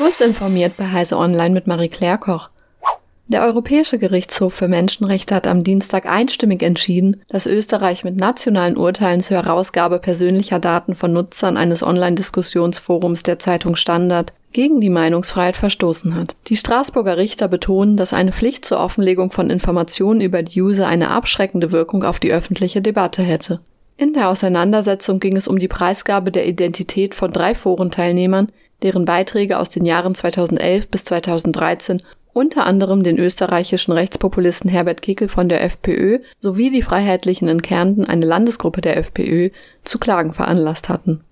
Kurz informiert bei Heise Online mit Marie-Claire Koch. Der Europäische Gerichtshof für Menschenrechte hat am Dienstag einstimmig entschieden, dass Österreich mit nationalen Urteilen zur Herausgabe persönlicher Daten von Nutzern eines Online-Diskussionsforums der Zeitung Standard gegen die Meinungsfreiheit verstoßen hat. Die Straßburger Richter betonen, dass eine Pflicht zur Offenlegung von Informationen über die User eine abschreckende Wirkung auf die öffentliche Debatte hätte. In der Auseinandersetzung ging es um die Preisgabe der Identität von drei Forenteilnehmern, deren Beiträge aus den Jahren 2011 bis 2013 unter anderem den österreichischen Rechtspopulisten Herbert Kickel von der FPÖ sowie die Freiheitlichen in Kärnten, eine Landesgruppe der FPÖ, zu Klagen veranlasst hatten.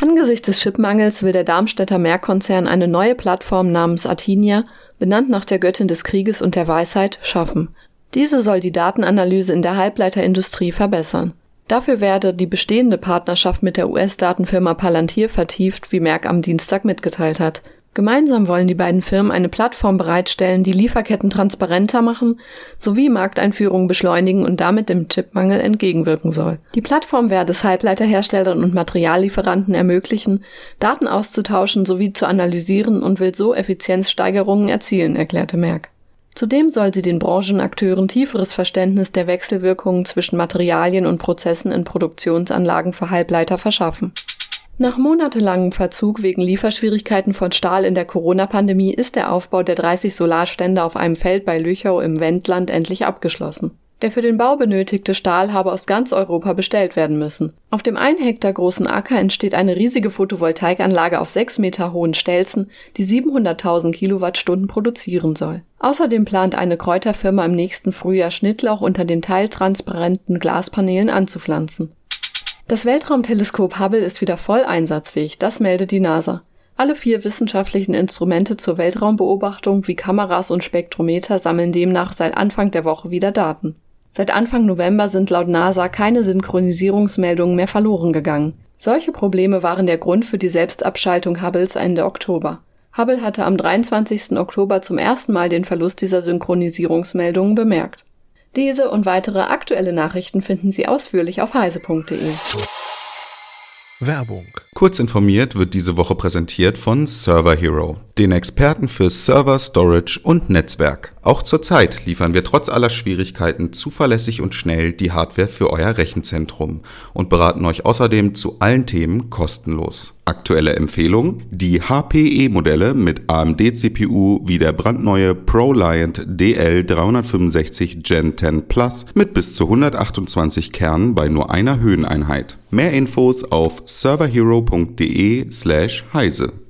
Angesichts des Chipmangels will der Darmstädter Mehrkonzern eine neue Plattform namens Artinia, benannt nach der Göttin des Krieges und der Weisheit, schaffen. Diese soll die Datenanalyse in der Halbleiterindustrie verbessern. Dafür werde die bestehende Partnerschaft mit der US-Datenfirma Palantir vertieft, wie Merck am Dienstag mitgeteilt hat. Gemeinsam wollen die beiden Firmen eine Plattform bereitstellen, die Lieferketten transparenter machen sowie Markteinführungen beschleunigen und damit dem Chipmangel entgegenwirken soll. Die Plattform werde es Halbleiterherstellern und Materiallieferanten ermöglichen, Daten auszutauschen sowie zu analysieren und will so Effizienzsteigerungen erzielen, erklärte Merck. Zudem soll sie den Branchenakteuren tieferes Verständnis der Wechselwirkungen zwischen Materialien und Prozessen in Produktionsanlagen für Halbleiter verschaffen. Nach monatelangem Verzug wegen Lieferschwierigkeiten von Stahl in der Corona-Pandemie ist der Aufbau der 30 Solarstände auf einem Feld bei Lüchow im Wendland endlich abgeschlossen. Der für den Bau benötigte Stahl habe aus ganz Europa bestellt werden müssen. Auf dem ein Hektar großen Acker entsteht eine riesige Photovoltaikanlage auf sechs Meter hohen Stelzen, die 700.000 Kilowattstunden produzieren soll. Außerdem plant eine Kräuterfirma im nächsten Frühjahr Schnittlauch unter den teiltransparenten Glaspaneelen anzupflanzen. Das Weltraumteleskop Hubble ist wieder voll einsatzfähig, das meldet die NASA. Alle vier wissenschaftlichen Instrumente zur Weltraumbeobachtung wie Kameras und Spektrometer sammeln demnach seit Anfang der Woche wieder Daten. Seit Anfang November sind laut NASA keine Synchronisierungsmeldungen mehr verloren gegangen. Solche Probleme waren der Grund für die Selbstabschaltung Hubbles Ende Oktober. Hubble hatte am 23. Oktober zum ersten Mal den Verlust dieser Synchronisierungsmeldungen bemerkt. Diese und weitere aktuelle Nachrichten finden Sie ausführlich auf heise.de. Werbung. Kurz informiert wird diese Woche präsentiert von Server Hero, den Experten für Server, Storage und Netzwerk. Auch zurzeit liefern wir trotz aller Schwierigkeiten zuverlässig und schnell die Hardware für euer Rechenzentrum und beraten euch außerdem zu allen Themen kostenlos. Aktuelle Empfehlung: Die HPE-Modelle mit AMD-CPU wie der brandneue ProLiant DL365 Gen 10 Plus mit bis zu 128 Kernen bei nur einer Höheneinheit. Mehr Infos auf serverhero.de/heise.